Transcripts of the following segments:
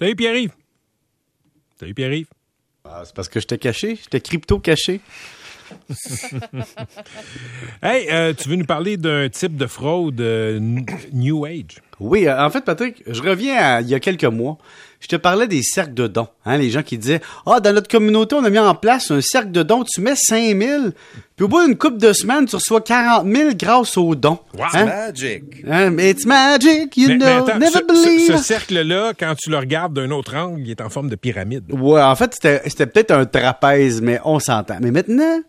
Salut Pierre-Yves. Salut Pierre-Yves. Ah, c'est parce que j'étais caché, j'étais crypto caché. hey, euh, tu veux nous parler d'un type de fraude euh, New Age? Oui, euh, en fait, Patrick, je reviens à il y a quelques mois. Je te parlais des cercles de dons. Hein, les gens qui disaient Ah, dans notre communauté, on a mis en place un cercle de dons, tu mets 5 000, puis au bout d'une couple de semaines, tu reçois 40 000 grâce aux dons. Wow. Hein? Magic. Hein, It's magic, you Mais, mais know, attends, never ce, believe. ce- ce cercle-là, quand tu le regardes d'un autre angle, il est en forme de pyramide. Ouais, en fait, c'était c'était peut-être un trapèze, mais on s'entend. Mais maintenant,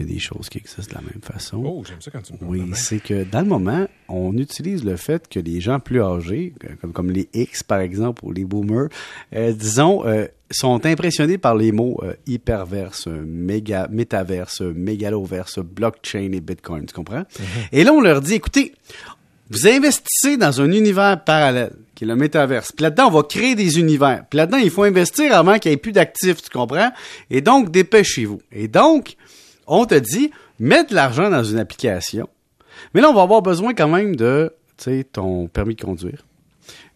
il y a des choses qui existent de la même façon. Oh, j'aime ça quand tu me Oui, c'est que dans le moment, on utilise le fait que les gens plus âgés, comme, comme les X par exemple ou les boomers, euh, disons, euh, sont impressionnés par les mots euh, hyperverse, méga, métaverse, mégaloverse, blockchain et Bitcoin, tu comprends? Et là, on leur dit, écoutez, vous investissez dans un univers parallèle, qui est le métaverse. Puis là-dedans, on va créer des univers. Puis là-dedans, il faut investir avant qu'il n'y ait plus d'actifs, tu comprends? Et donc, dépêchez-vous. Et donc, on te dit, mets de l'argent dans une application. Mais là, on va avoir besoin quand même de, ton permis de conduire,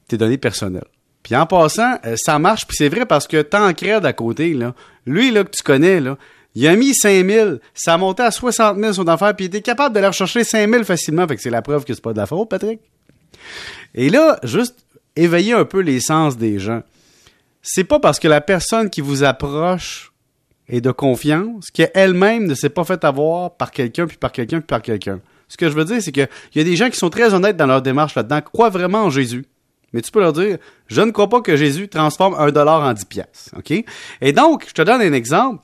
tes données personnelles. Puis en passant, euh, ça marche, puis c'est vrai parce que Tancred à côté, là, lui, là, que tu connais, là, il a mis 5 000, ça a monté à 60 000 son affaire, puis il était capable d'aller rechercher 5 000 facilement, fait que c'est la preuve que c'est pas de la fraude, Patrick. Et là, juste éveiller un peu les sens des gens. C'est pas parce que la personne qui vous approche est de confiance qu'elle-même ne s'est pas fait avoir par quelqu'un, puis par quelqu'un, puis par quelqu'un. Ce que je veux dire, c'est qu'il y a des gens qui sont très honnêtes dans leur démarche là-dedans, croient vraiment en Jésus. Mais tu peux leur dire, je ne crois pas que Jésus transforme un dollar en 10 piastres. OK? Et donc, je te donne un exemple.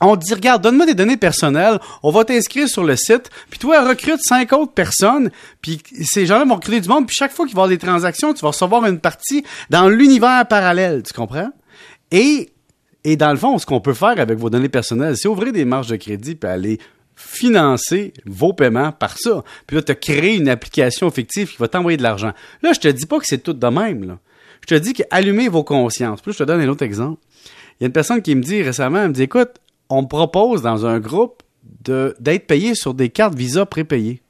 On dit, regarde, donne-moi des données personnelles, on va t'inscrire sur le site, puis toi, recrute cinq autres personnes, puis ces gens-là vont recruter du monde, puis chaque fois qu'il va y avoir des transactions, tu vas recevoir une partie dans l'univers parallèle, tu comprends? Et, et dans le fond, ce qu'on peut faire avec vos données personnelles, c'est ouvrir des marges de crédit, puis aller financer vos paiements par ça. Puis là, tu as créé une application fictive qui va t'envoyer de l'argent. Là, je te dis pas que c'est tout de même, là. Je te dis que allumez vos consciences. Puis là, je te donne un autre exemple. Il y a une personne qui me dit récemment, elle me dit, écoute, on me propose dans un groupe d'être payé sur des cartes Visa prépayées.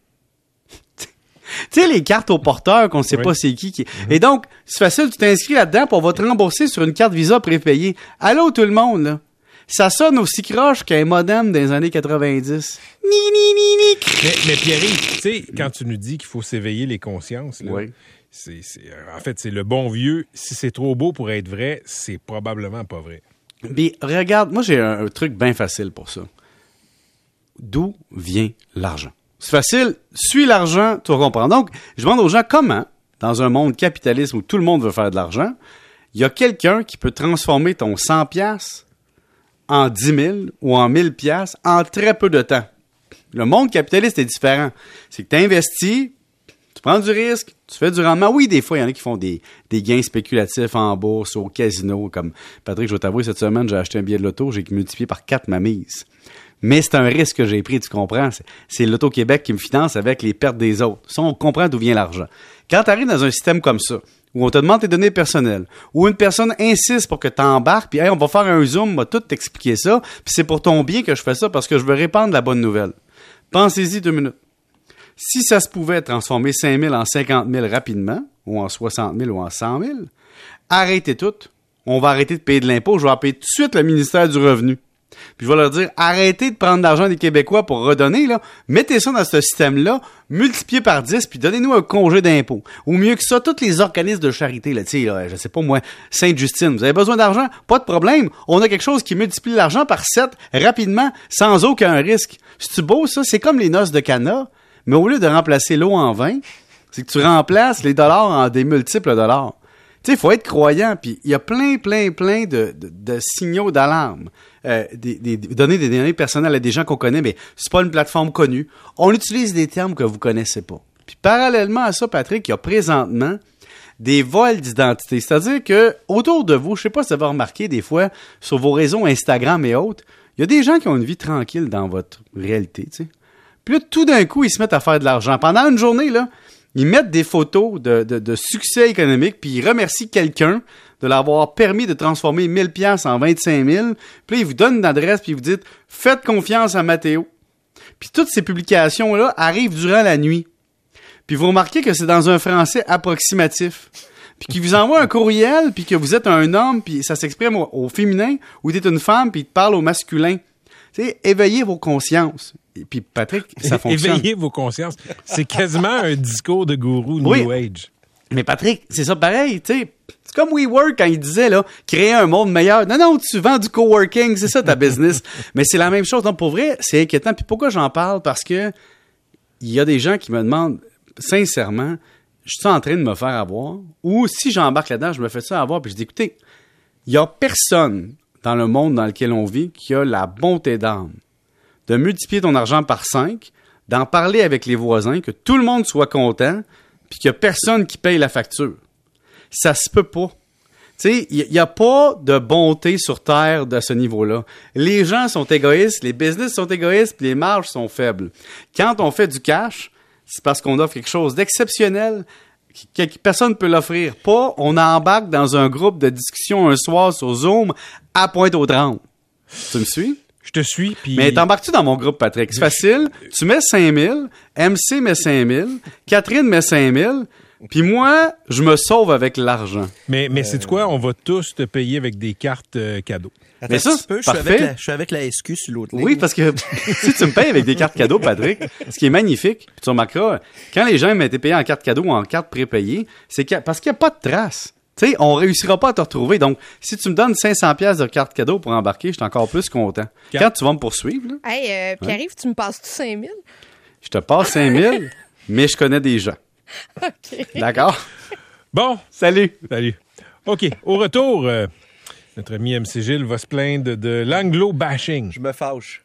tu sais, les cartes aux porteurs qu'on sait Oui. pas c'est qui. qui... Et donc, c'est facile, tu t'inscris là-dedans, puis on va te rembourser sur une carte Visa prépayée. Allô tout le monde, là. Ça sonne aussi croche qu'un modem des années 90. Ni, ni, ni, ni. Mais, mais Pierre, tu sais, quand tu nous dis qu'il faut s'éveiller les consciences, là, Oui. c'est, c'est- en fait, c'est le bon vieux. Si c'est trop beau pour être vrai, c'est probablement pas vrai. Mais regarde, moi j'ai un, un truc bien facile pour ça. D'où vient l'argent? C'est facile, suis l'argent, tu vas comprendre. Donc, je demande aux gens comment, dans un monde capitaliste où tout le monde veut faire de l'argent, il y a quelqu'un qui peut transformer ton 100 pièces en 10 000 ou en 1000 pièces en très peu de temps. Le monde capitaliste est différent. C'est que tu investis, tu prends du risque, tu fais du rendement. Oui, des fois, il y en a qui font des, des gains spéculatifs en bourse, au casino, comme Patrick, je vais t'avouer, cette semaine, j'ai acheté un billet de loto, j'ai multiplié par 4 ma mise. Mais c'est un risque que j'ai pris, tu comprends? C'est- l'Auto-Québec qui me finance avec les pertes des autres. Ça, on comprend d'où vient l'argent. Quand tu arrives dans un système comme ça, où on te demande tes données personnelles, où une personne insiste pour que tu embarques, puis hey, on va faire un zoom, on va tout t'expliquer ça, puis c'est pour ton bien que je fais ça parce que je veux répandre la bonne nouvelle. Pensez-y deux minutes. Si ça se pouvait transformer 5 000 en 50 000 rapidement, ou en 60 000 ou en 100 000, arrêtez tout. On va arrêter de payer de l'impôt. Je vais appeler tout de suite le ministère du Revenu. Puis je vais leur dire, arrêtez de prendre l'argent des Québécois pour redonner, là. Mettez ça dans ce système-là, multipliez par 10, puis donnez-nous un congé d'impôt. Ou mieux que ça, tous les organismes de charité, là, tu sais, je sais pas moi, Sainte-Justine, vous avez besoin d'argent? Pas de problème. On a quelque chose qui multiplie l'argent par 7 rapidement, sans aucun risque. C'est-tu beau, ça? C'est comme les noces de Cana, mais au lieu de remplacer l'eau en vin, c'est que tu remplaces les dollars en des multiples dollars. Tu sais, faut être croyant, puis il y a plein, plein, plein de signaux d'alarme. Euh, des, des- donner des données personnelles à des gens qu'on connaît, mais c'est pas une plateforme connue. On utilise des termes que vous connaissez pas. Puis parallèlement à ça, Patrick, il y a présentement des vols d'identité. C'est-à-dire que autour de vous, je sais pas si vous avez remarqué des fois sur vos réseaux Instagram et autres, il y a des gens qui ont une vie tranquille dans votre réalité, tu sais. Puis là, tout d'un coup, ils se mettent à faire de l'argent. Pendant une journée, là, ils mettent des photos de, de, succès économique, puis ils remercient quelqu'un de l'avoir permis de transformer 1000 pièces en 25 000. Puis là, ils vous donnent une adresse, puis ils vous dites « Faites confiance à Mathéo ». Puis toutes ces publications-là arrivent durant la nuit. Puis vous remarquez que c'est dans un français approximatif. puis qui vous envoie un courriel, puis que vous êtes un homme, puis ça s'exprime au, féminin, ou t'es une femme, puis il te parle au masculin. Sais, éveillez vos consciences. Et puis Patrick, ça fonctionne. Éveillez vos consciences. C'est quasiment un discours de gourou Oui. New Age. Mais Patrick, c'est ça pareil, tu sais. C'est comme WeWork quand il disait, là, créer un monde meilleur. Non, non, tu vends du coworking, c'est ça ta business. Mais c'est la même chose. Donc, pour vrai, c'est inquiétant. Puis pourquoi j'en parle? Parce que il y a des gens qui me demandent, sincèrement, je suis en train de me faire avoir? Ou si j'embarque là-dedans, je me fais ça avoir, puis je dis, écoutez, il y a personne dans le monde dans lequel on vit qui a la bonté d'âme de multiplier ton argent par 5, d'en parler avec les voisins, que tout le monde soit content, puis qu'il n'y a personne qui paye la facture. Ça se peut pas. Tu sais, il n'y a pas de bonté sur Terre de ce niveau-là. Les gens sont égoïstes, les business sont égoïstes, puis les marges sont faibles. Quand on fait du cash, c'est parce qu'on offre quelque chose d'exceptionnel, que personne ne peut l'offrir. Pas, on embarque dans un groupe de discussion un soir sur Zoom à Pointe-aux-Trembles. Tu me suis? Je te suis, puis... Mais t'embarques-tu dans mon groupe, Patrick? C'est facile. Tu mets 5000, MC met 5000, Catherine met 5000, puis moi, je me sauve avec l'argent. Mais, mais c'est quoi? On va tous te payer avec des cartes euh, cadeaux. Attends Mais ça, un petit peu, je suis, parfait. avec la, je suis avec la SQ sur l'autre ligne. Oui, parce que si tu me payes avec des cartes cadeaux, Patrick, ce qui est magnifique, puis tu remarqueras, quand les gens m'étaient payés en carte cadeau ou en carte prépayée, c'est que- parce qu'il n'y a pas de traces. Tu sais, on réussira pas à te retrouver. Donc, si tu me donnes 500 pièces de carte cadeau pour embarquer, je suis encore plus content. Quand tu vas me poursuivre, là, Hey, euh, Pierre-Yves, tu me passes-tu 5000? je te passe 5000, mais je connais des gens. OK. D'accord? Bon, Salut! salut. OK, au retour, euh, notre ami MC Gilles va se plaindre de l'anglo-bashing. Je me fâche.